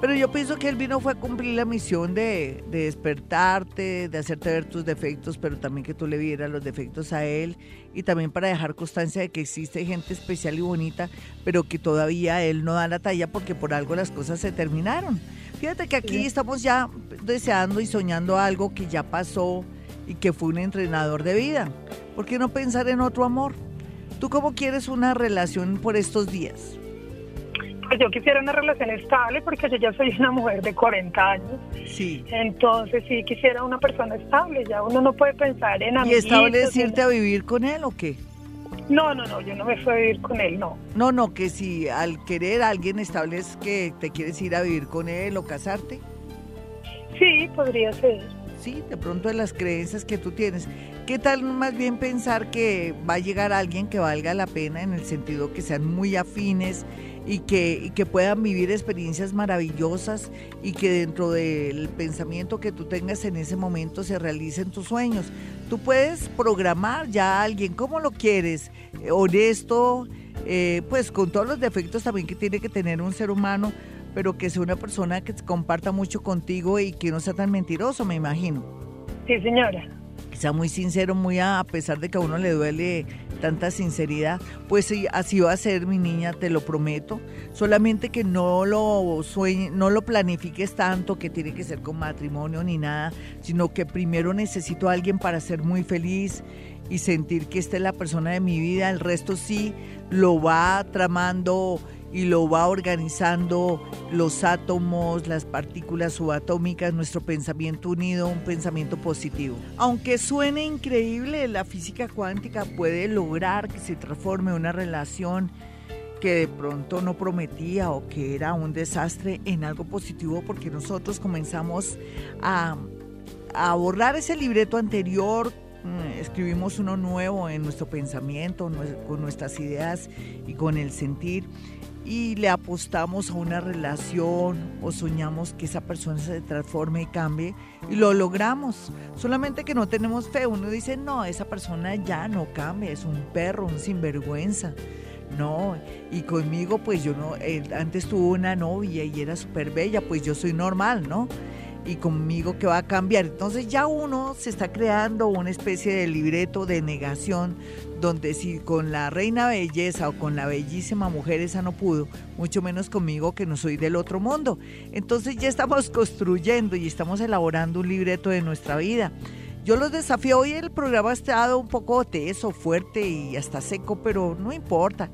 Pero yo pienso que él vino fue a cumplir la misión de, despertarte, de hacerte ver tus defectos, pero también que tú le vieras los defectos a él y también para dejar constancia de que existe gente especial y bonita, pero que todavía él no da la talla porque por algo las cosas se terminaron. Fíjate que aquí estamos ya deseando y soñando algo que ya pasó y que fue un entrenador de vida. ¿Por qué no pensar en otro amor? ¿Tú cómo quieres una relación por estos días? Pues yo quisiera una relación estable porque yo ya soy una mujer de 40 años. Sí. Entonces sí quisiera una persona estable, ya uno no puede pensar en ¿Y estable es irte a vivir con él o qué? No, no, no, yo no me fui a vivir con él, no. No, no, que si al querer a alguien estable es que te quieres ir a vivir con él o casarte. Sí, podría ser. Sí, de pronto de las creencias que tú tienes. ¿Qué tal más bien pensar que va a llegar alguien que valga la pena en el sentido que sean muy afines y que, que puedan vivir experiencias maravillosas y que dentro del pensamiento que tú tengas en ese momento se realicen tus sueños. Tú puedes programar ya a alguien como lo quieres, eh, honesto, eh, pues con todos los defectos también que tiene que tener un ser humano, pero que sea una persona que comparta mucho contigo y que no sea tan mentiroso, me imagino. Sí, señora. Sea muy sincero, muy a, pesar de que a uno le duele tanta sinceridad, pues sí, así va a ser mi niña, te lo prometo. Solamente que no lo sueñe, no lo planifiques tanto que tiene que ser con matrimonio ni nada, sino que primero necesito a alguien para ser muy feliz y sentir que esta es la persona de mi vida, el resto sí lo va tramando y lo va organizando los átomos, las partículas subatómicas, nuestro pensamiento unido, un pensamiento positivo. Aunque suene increíble, la física cuántica puede lograr que se transforme una relación que de pronto no prometía o que era un desastre en algo positivo porque nosotros comenzamos a, a borrar ese libreto anterior, escribimos uno nuevo en nuestro pensamiento, con nuestras ideas y con el sentir y le apostamos a una relación o soñamos que esa persona se transforme y cambie y lo logramos. Solamente que no tenemos fe. Uno dice, no, esa persona ya no cambia, es un perro, un sinvergüenza. No, y conmigo pues yo no, antes tuvo una novia y era súper bella, pues yo soy normal, ¿no? Y conmigo que va a cambiar. Entonces ya uno se está creando una especie de libreto de negación donde si con la reina belleza o con la bellísima mujer esa no pudo, mucho menos conmigo que no soy del otro mundo. Entonces ya estamos [laughs] construyendo y estamos elaborando un libreto de nuestra vida. Yo los desafío, hoy el programa ha estado un poco teso, fuerte y hasta seco, pero no importa.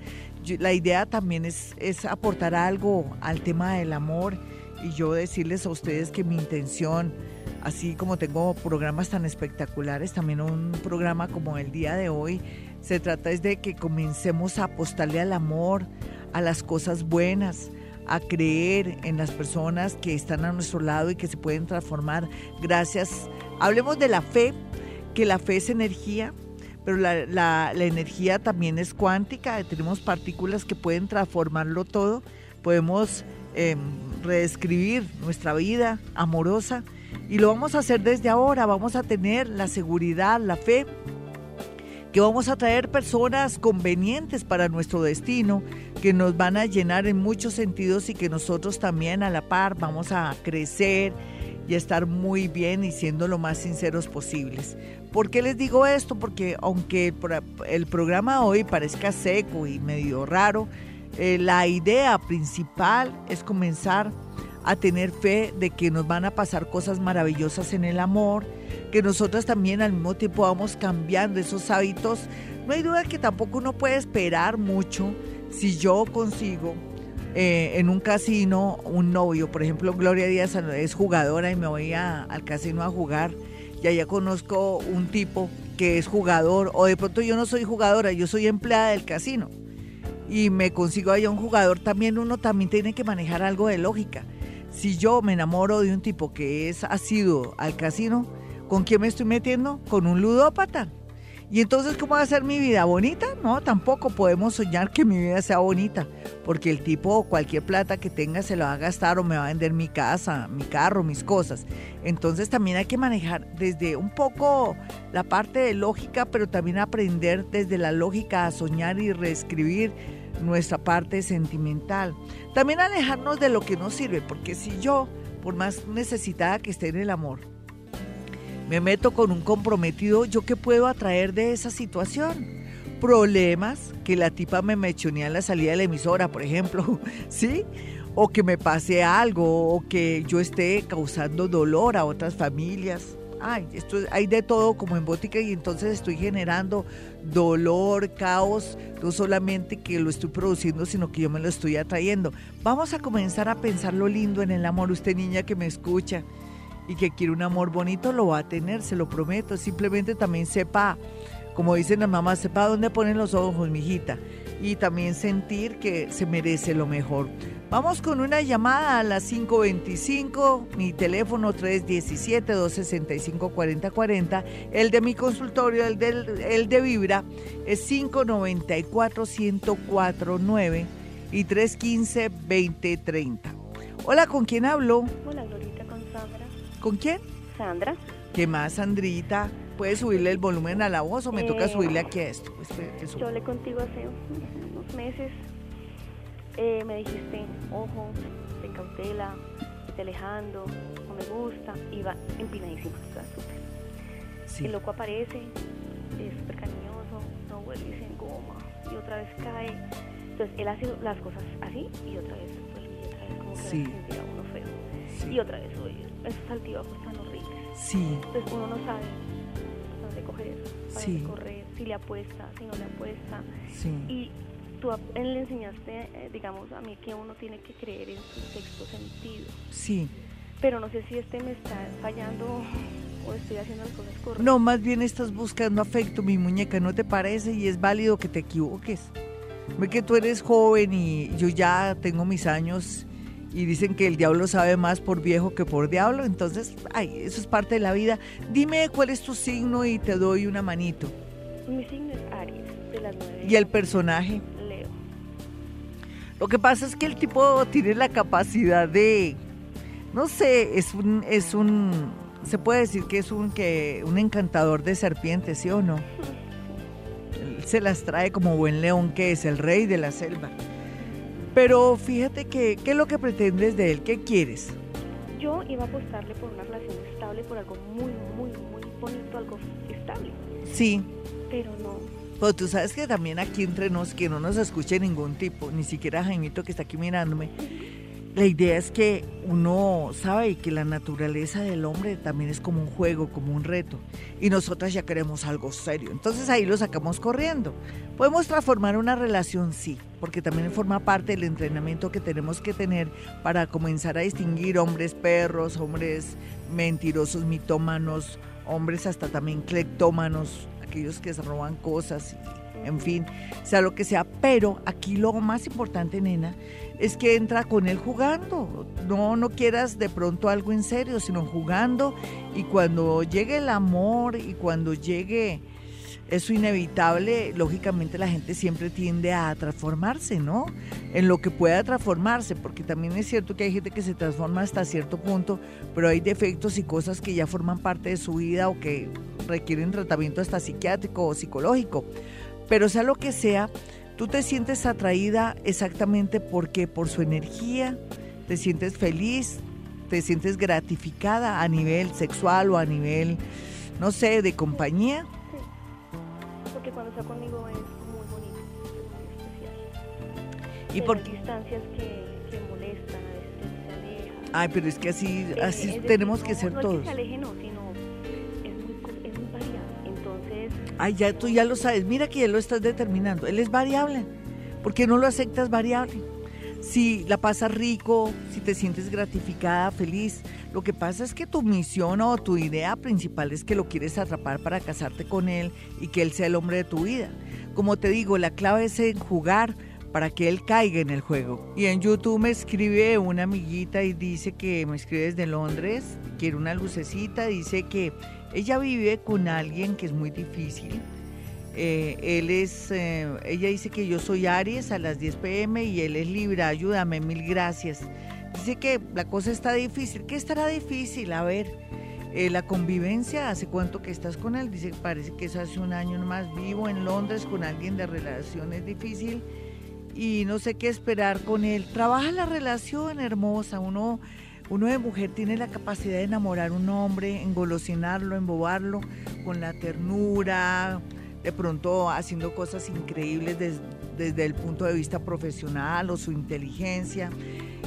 la idea también es, es aportar algo al tema del amor y yo decirles a ustedes que mi intención, así como tengo programas tan espectaculares, también un programa como el día de hoy, se trata es de que comencemos a apostarle al amor, a las cosas buenas, a creer en las personas que están a nuestro lado y que se pueden transformar. Gracias. Hablemos de la fe, que la fe es energía, pero la, energía también es cuántica, tenemos partículas que pueden transformarlo todo, podemos em, reescribir nuestra vida amorosa y lo vamos a hacer desde ahora, vamos a tener la seguridad, la fe que vamos a traer personas convenientes para nuestro destino, que nos van a llenar en muchos sentidos y que nosotros también a la par vamos a crecer y estar muy bien y siendo lo más sinceros posibles. ¿Por qué les digo esto? Porque aunque el programa hoy parezca seco y medio raro, eh, la idea principal es comenzar a tener fe de que nos van a pasar cosas maravillosas en el amor, que nosotras también al mismo tiempo vamos cambiando esos hábitos. No hay duda que tampoco uno puede esperar mucho si yo consigo eh, en un casino un novio. Por ejemplo, Gloria Díaz es jugadora y me voy al casino a jugar y allá conozco un tipo que es jugador o de pronto yo no soy jugadora, yo soy empleada del casino y me consigo allá un jugador, también uno también tiene que manejar algo de lógica. Si yo me enamoro de un tipo que es asiduo al casino, ¿Con quién me estoy metiendo? Con un ludópata. ¿Y entonces cómo va a ser mi vida? ¿Bonita? No, tampoco podemos soñar que mi vida sea bonita, porque el tipo, cualquier plata que tenga, se la va a gastar o me va a vender mi casa, mi carro, mis cosas. Entonces también hay que manejar desde un poco la parte de lógica, pero también aprender desde la lógica a soñar y reescribir nuestra parte sentimental. También alejarnos de lo que no sirve, porque si yo, por más necesitada que esté en el amor, me meto con un comprometido, ¿yo qué puedo atraer de esa situación? Problemas, que la tipa me mechonea en la salida de la emisora, por ejemplo, [laughs] ¿sí? O que me pase algo, o que yo esté causando dolor a otras familias. Ay, esto hay de todo como en botica y entonces estoy generando dolor, caos, no solamente que lo estoy produciendo, sino que yo me lo estoy atrayendo. Vamos a comenzar a pensar lo lindo en el amor, usted niña que me escucha y que quiere un amor bonito, lo va a tener, se lo prometo. Simplemente también sepa, como dicen las mamás, sepa dónde ponen los ojos, mijita. Y también sentir que se merece lo mejor. Vamos con una llamada a las 525, mi teléfono 317-265-4040, el de mi consultorio, el, del, el de Vibra, es 594-1049 y 315-2030. Hola, ¿con quién hablo? Hola, ¿Con quién? Sandra. ¿Qué más, Sandrita? ¿Puedes subirle el volumen a la voz o me toca eh, subirle aquí a esto? Pues, yo hablé contigo hace unos meses. Eh, me dijiste, ojo, ten cautela, te alejando, no me gusta. Iba empinadísimo, Sí. El loco aparece, es súper cariñoso, no vuelve y se engoma y otra vez cae. Entonces él hace las cosas así y otra vez vuelve y otra vez como que sí. uno feo. Y otra vez vuelve esos altibajos tan horribles. Sí. Entonces uno no sabe dónde coger, para sí. correr, si le apuesta, si no le apuesta. Sí. Y tú le enseñaste, eh, digamos, a mí que uno tiene que creer en su sexto sentido. Sí. Pero no sé si este me está fallando [laughs] o estoy haciendo las cosas correctas. No, más bien estás buscando afecto, mi muñeca, ¿no te parece? Y es válido que te equivoques. Ve que tú eres joven y yo ya tengo mis años y dicen que el diablo sabe más por viejo que por diablo, entonces, ay, eso es parte de la vida. Dime cuál es tu signo y te doy una manito. Mi signo es Aries, de las nueve. ¿Y el personaje? Lo que pasa es que el tipo tiene la capacidad de, no sé, es un, es un, se puede decir que es un, que, un encantador de serpientes, ¿sí o no? Él se las trae como buen león que es el rey de la selva. Pero fíjate que, ¿qué es lo que pretendes de él? ¿Qué quieres? Yo iba a apostarle por una relación estable, por algo muy, muy, muy bonito, algo estable. Sí. Pero no. Pues tú sabes que también aquí entre nos, que no nos escuche ningún tipo, ni siquiera Jaimito que está aquí mirándome, la idea es que uno sabe que la naturaleza del hombre también es como un juego, como un reto. Y nosotras ya queremos algo serio. Entonces ahí lo sacamos corriendo. Podemos transformar una relación, sí, porque también forma parte del entrenamiento que tenemos que tener para comenzar a distinguir hombres perros, hombres mentirosos, mitómanos, hombres hasta también cleptómanos, aquellos que se roban cosas en fin, sea lo que sea. Pero aquí lo más importante, nena, es que entra con él jugando. No, no quieras de pronto algo en serio, sino jugando. Y cuando llegue el amor y cuando llegue eso inevitable, lógicamente la gente siempre tiende a transformarse, ¿no? En lo que pueda transformarse, porque también es cierto que hay gente que se transforma hasta cierto punto, pero hay defectos y cosas que ya forman parte de su vida o que requieren tratamiento hasta psiquiátrico o psicológico. Pero sea lo que sea, tú te sientes atraída exactamente porque por su energía, te sientes feliz, te sientes gratificada a nivel sexual o a nivel, no sé, de compañía porque cuando está conmigo es muy bonito, muy especial. ¿Y por las distancias que, que molestan, a veces se aleja. Ay, pero es que así, así es decir, tenemos no- que ser no todos. Es que se aleje, no, sino es muy, es muy variado. Entonces, Ay, ya tú ya lo sabes. Mira que ya lo estás determinando. Él es variable. ¿Por qué no lo aceptas variable? Si la pasas rico, si te sientes gratificada, feliz. Lo que pasa es que tu misión o tu idea principal es que lo quieres atrapar para casarte con él y que él sea el hombre de tu vida. Como te digo, la clave es en jugar para que él caiga en el juego. Y en YouTube me escribe una amiguita y dice que me escribe desde Londres, quiere una lucecita, dice que ella vive con alguien que es muy difícil. Eh, él es, eh, ella dice que yo soy Aries a las 10 pm y él es Libra, ayúdame, mil gracias. Dice que la cosa está difícil. ¿Qué estará difícil? A ver, eh, la convivencia, ¿hace cuánto que estás con él? Dice que parece que es hace un año más vivo en Londres con alguien de relaciones difícil y no sé qué esperar con él. Trabaja la relación hermosa, uno, uno de mujer tiene la capacidad de enamorar a un hombre, engolosinarlo, embobarlo con la ternura, de pronto haciendo cosas increíbles des- desde el punto de vista profesional o su inteligencia.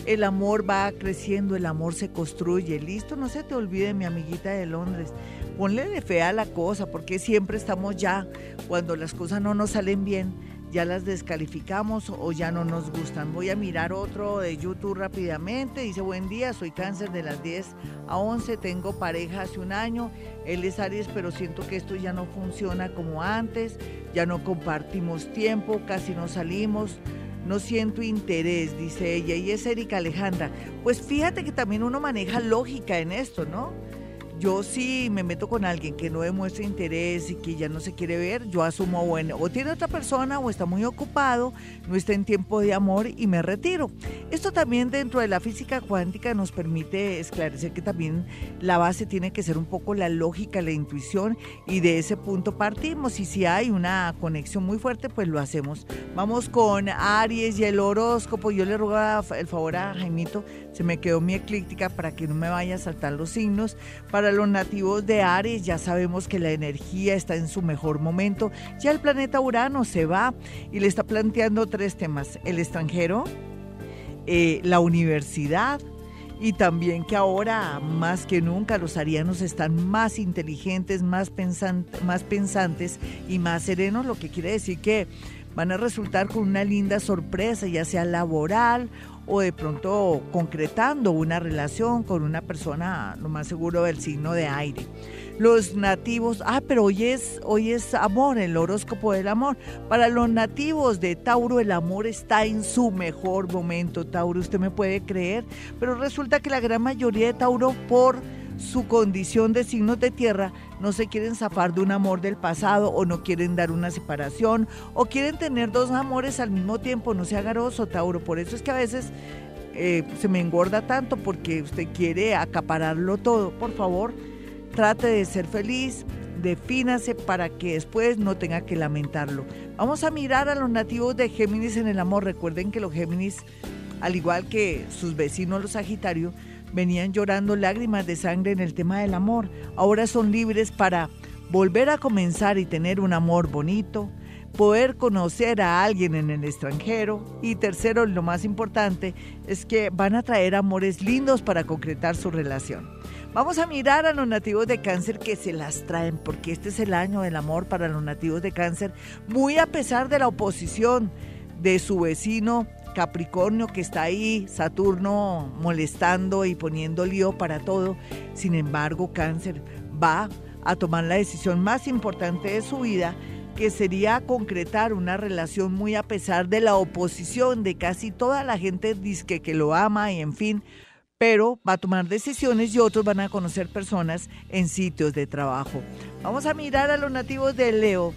El amor va creciendo, el amor se construye. Listo, no se te olvide, mi amiguita de Londres. Ponle de fe a la cosa, porque siempre estamos ya, cuando las cosas no nos salen bien, ya las descalificamos o ya no nos gustan. Voy a mirar otro de YouTube rápidamente. Dice, buen día, soy cáncer de las 10 a 11, tengo pareja hace un año, él es Aries, pero siento que esto ya no funciona como antes, ya no compartimos tiempo, casi no salimos. No siento interés, dice ella, y es Erika Alejandra. Pues fíjate que también uno maneja lógica en esto, ¿no? Yo sí me meto con alguien que no demuestra interés y que ya no se quiere ver, yo asumo, bueno, o tiene otra persona o está muy ocupado, no está en tiempo de amor y me retiro. Esto también dentro de la física cuántica nos permite esclarecer que también la base tiene que ser un poco la lógica, la intuición y de ese punto partimos y si hay una conexión muy fuerte, pues lo hacemos. Vamos con Aries y el horóscopo. Yo le ruego el favor a Jaimito, se me quedó mi eclíptica para que no me vaya a saltar los signos. Para los nativos de Aries ya sabemos que la energía está en su mejor momento. Ya el planeta Urano se va y le está planteando tres temas. El extranjero, eh, la universidad y también que ahora más que nunca los arianos están más inteligentes, más, más pensantes y más serenos, lo que quiere decir que van a resultar con una linda sorpresa, ya sea laboral o de pronto concretando una relación con una persona, lo más seguro del signo de aire. Los nativos, ah, pero hoy es, hoy es amor, el horóscopo del amor. Para los nativos de Tauro, el amor está en su mejor momento, Tauro, usted me puede creer, pero resulta que la gran mayoría de Tauro, por su condición de signos de tierra, no se quieren zafar de un amor del pasado o no quieren dar una separación o quieren tener dos amores al mismo tiempo. No sea garoso, Tauro. Por eso es que a veces eh, se me engorda tanto porque usted quiere acapararlo todo. Por favor, trate de ser feliz, defínase para que después no tenga que lamentarlo. Vamos a mirar a los nativos de Géminis en el amor. Recuerden que los Géminis, al igual que sus vecinos los Sagitarios, venían llorando lágrimas de sangre en el tema del amor. Ahora son libres para volver a comenzar y tener un amor bonito, poder conocer a alguien en el extranjero y tercero, lo más importante, es que van a traer amores lindos para concretar su relación. Vamos a mirar a los nativos de cáncer que se las traen, porque este es el año del amor para los nativos de cáncer, muy a pesar de la oposición de su vecino Capricornio que está ahí, Saturno molestando y poniendo lío para todo. Sin embargo, cáncer va a tomar la decisión más importante de su vida, que sería concretar una relación muy a pesar de la oposición de casi toda la gente dice que lo ama y en fin, pero va a tomar decisiones y otros van a conocer personas en sitios de trabajo. Vamos a mirar a los nativos de Leo.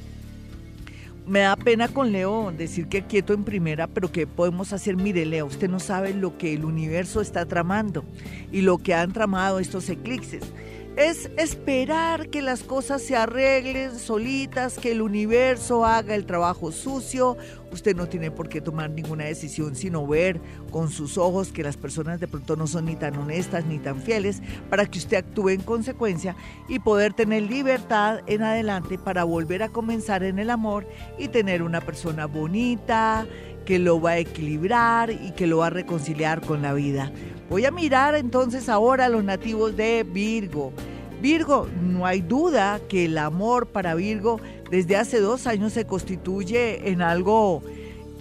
Me da pena con Leo decir que quieto en primera, pero ¿qué podemos hacer? Mire, Leo, usted no sabe lo que el universo está tramando y lo que han tramado estos eclipses es esperar que las cosas se arreglen solitas, que el universo haga el trabajo sucio. Usted no tiene por qué tomar ninguna decisión sino ver con sus ojos que las personas de pronto no son ni tan honestas ni tan fieles para que usted actúe en consecuencia y poder tener libertad en adelante para volver a comenzar en el amor y tener una persona bonita que lo va a equilibrar y que lo va a reconciliar con la vida. Voy a mirar entonces ahora a los nativos de Virgo. Virgo, no hay duda que el amor para Virgo desde hace dos años se constituye en algo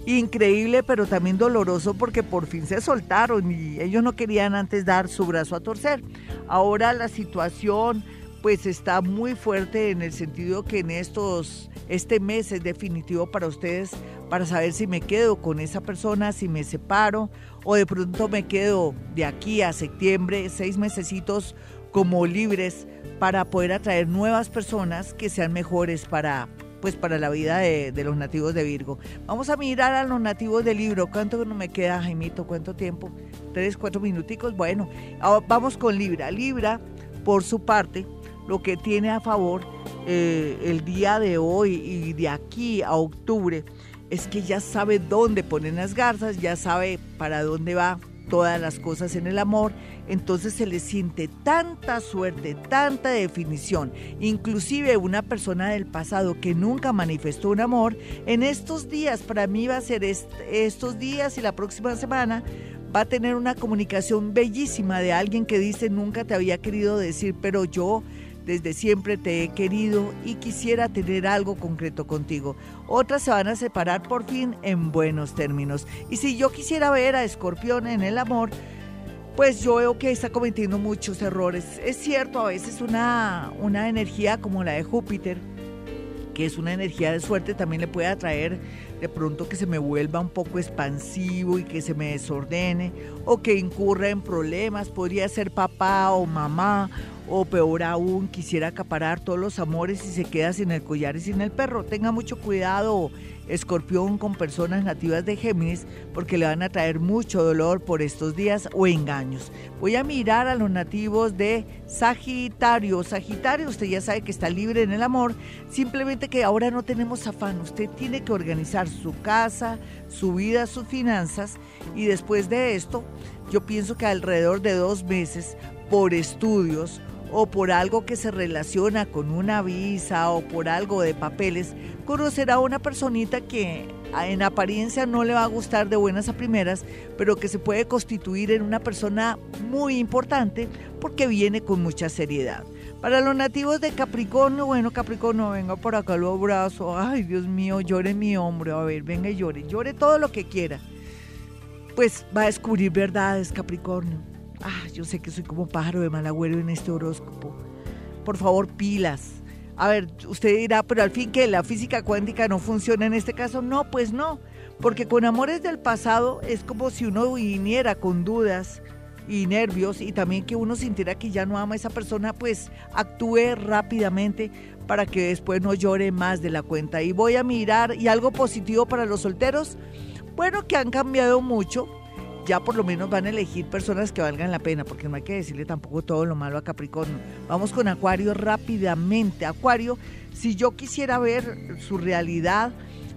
increíble, pero también doloroso porque por fin se soltaron y ellos no querían antes dar su brazo a torcer. Ahora la situación pues está muy fuerte en el sentido que en estos este mes es definitivo para ustedes para saber si me quedo con esa persona, si me separo o de pronto me quedo de aquí a septiembre, seis mesecitos como libres para poder atraer nuevas personas que sean mejores para pues para la vida de, los nativos de Virgo. Vamos a mirar a los nativos de Libro. ¿Cuánto me queda, Jaimito? ¿Cuánto tiempo? ¿Tres, cuatro minuticos? Bueno, vamos con Libra. Libra, por su parte, lo que tiene a favor eh, el día de hoy y de aquí a octubre es que ya sabe dónde ponen las garzas, ya sabe para dónde va todas las cosas en el amor, entonces se le siente tanta suerte, tanta definición, inclusive una persona del pasado que nunca manifestó un amor, en estos días, para mí va a ser estos días y la próxima semana, va a tener una comunicación bellísima de alguien que dice nunca te había querido decir, pero yo desde siempre te he querido y quisiera tener algo concreto contigo. Otras se van a separar por fin en buenos términos. Y si yo quisiera ver a Escorpión en el amor, pues yo veo que está cometiendo muchos errores. Es cierto, a veces una, una energía como la de Júpiter, que es una energía de suerte, también le puede atraer de pronto que se me vuelva un poco expansivo y que se me desordene o que incurra en problemas. Podría ser papá o mamá o peor aún, quisiera acaparar todos los amores y se queda sin el collar y sin el perro. Tenga mucho cuidado, escorpión, con personas nativas de Géminis, porque le van a traer mucho dolor por estos días o engaños. Voy a mirar a los nativos de Sagitario. Sagitario, usted ya sabe que está libre en el amor, simplemente que ahora no tenemos afán. Usted tiene que organizar su casa, su vida, sus finanzas y después de esto, yo pienso que alrededor de dos meses, por estudios, o por algo que se relaciona con una visa o por algo de papeles, conocerá a una personita que en apariencia no le va a gustar de buenas a primeras, pero que se puede constituir en una persona muy importante porque viene con mucha seriedad. Para los nativos de Capricornio, bueno, Capricornio, venga por acá los brazos, ay Dios mío, llore mi hombro, a ver, venga y llore, llore todo lo que quiera. Pues va a descubrir verdades, Capricornio Ah, yo sé que soy como pájaro de mal agüero en este horóscopo. Por favor, pilas. A ver, usted dirá, pero al fin que la física cuántica no funciona en este caso. No, pues no. Porque con amores del pasado es como si uno viniera con dudas y nervios y también que uno sintiera que ya no ama a esa persona, pues actúe rápidamente para que después no llore más de la cuenta. Y voy a mirar, y algo positivo para los solteros, bueno, que han cambiado mucho ya por lo menos van a elegir personas que valgan la pena, porque no hay que decirle tampoco todo lo malo a Capricornio. Vamos con Acuario rápidamente. Acuario, si yo quisiera ver su realidad,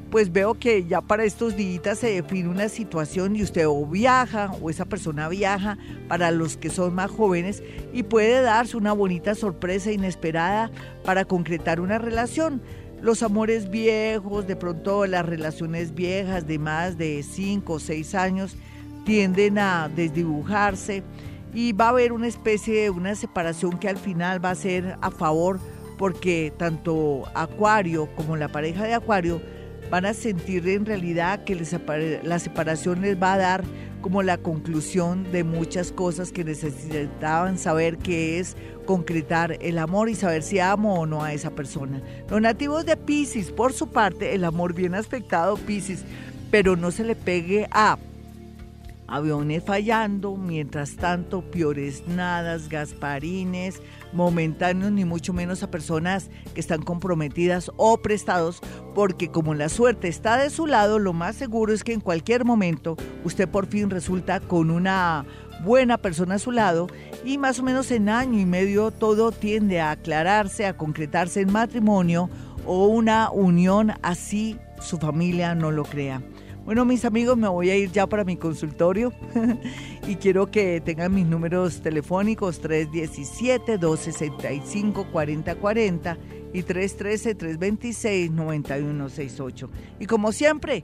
pues veo que ya para estos días se define una situación y usted o viaja o esa persona viaja para los que son más jóvenes y puede darse una bonita sorpresa inesperada para concretar una relación. Los amores viejos, de pronto las relaciones viejas de más de 5 o 6 años, tienden a desdibujarse y va a haber una especie de una separación que al final va a ser a favor porque tanto Acuario como la pareja de Acuario van a sentir en realidad que la separación les va a dar como la conclusión de muchas cosas que necesitaban saber que es concretar el amor y saber si amo o no a esa persona. Los nativos de Pisces, por su parte, el amor bien aspectado, Pisces, pero no se le pegue a aviones fallando, mientras tanto piores nadas, gasparines, momentáneos, ni mucho menos a personas que están comprometidas o prestados, porque como la suerte está de su lado, lo más seguro es que en cualquier momento usted por fin resulta con una buena persona a su lado y más o menos en año y medio todo tiende a aclararse, a concretarse en matrimonio o una unión así su familia no lo crea. Bueno, mis amigos, me voy a ir ya para mi consultorio [laughs] y quiero que tengan mis números telefónicos 317-265-4040 y 313-326-9168. Y como siempre,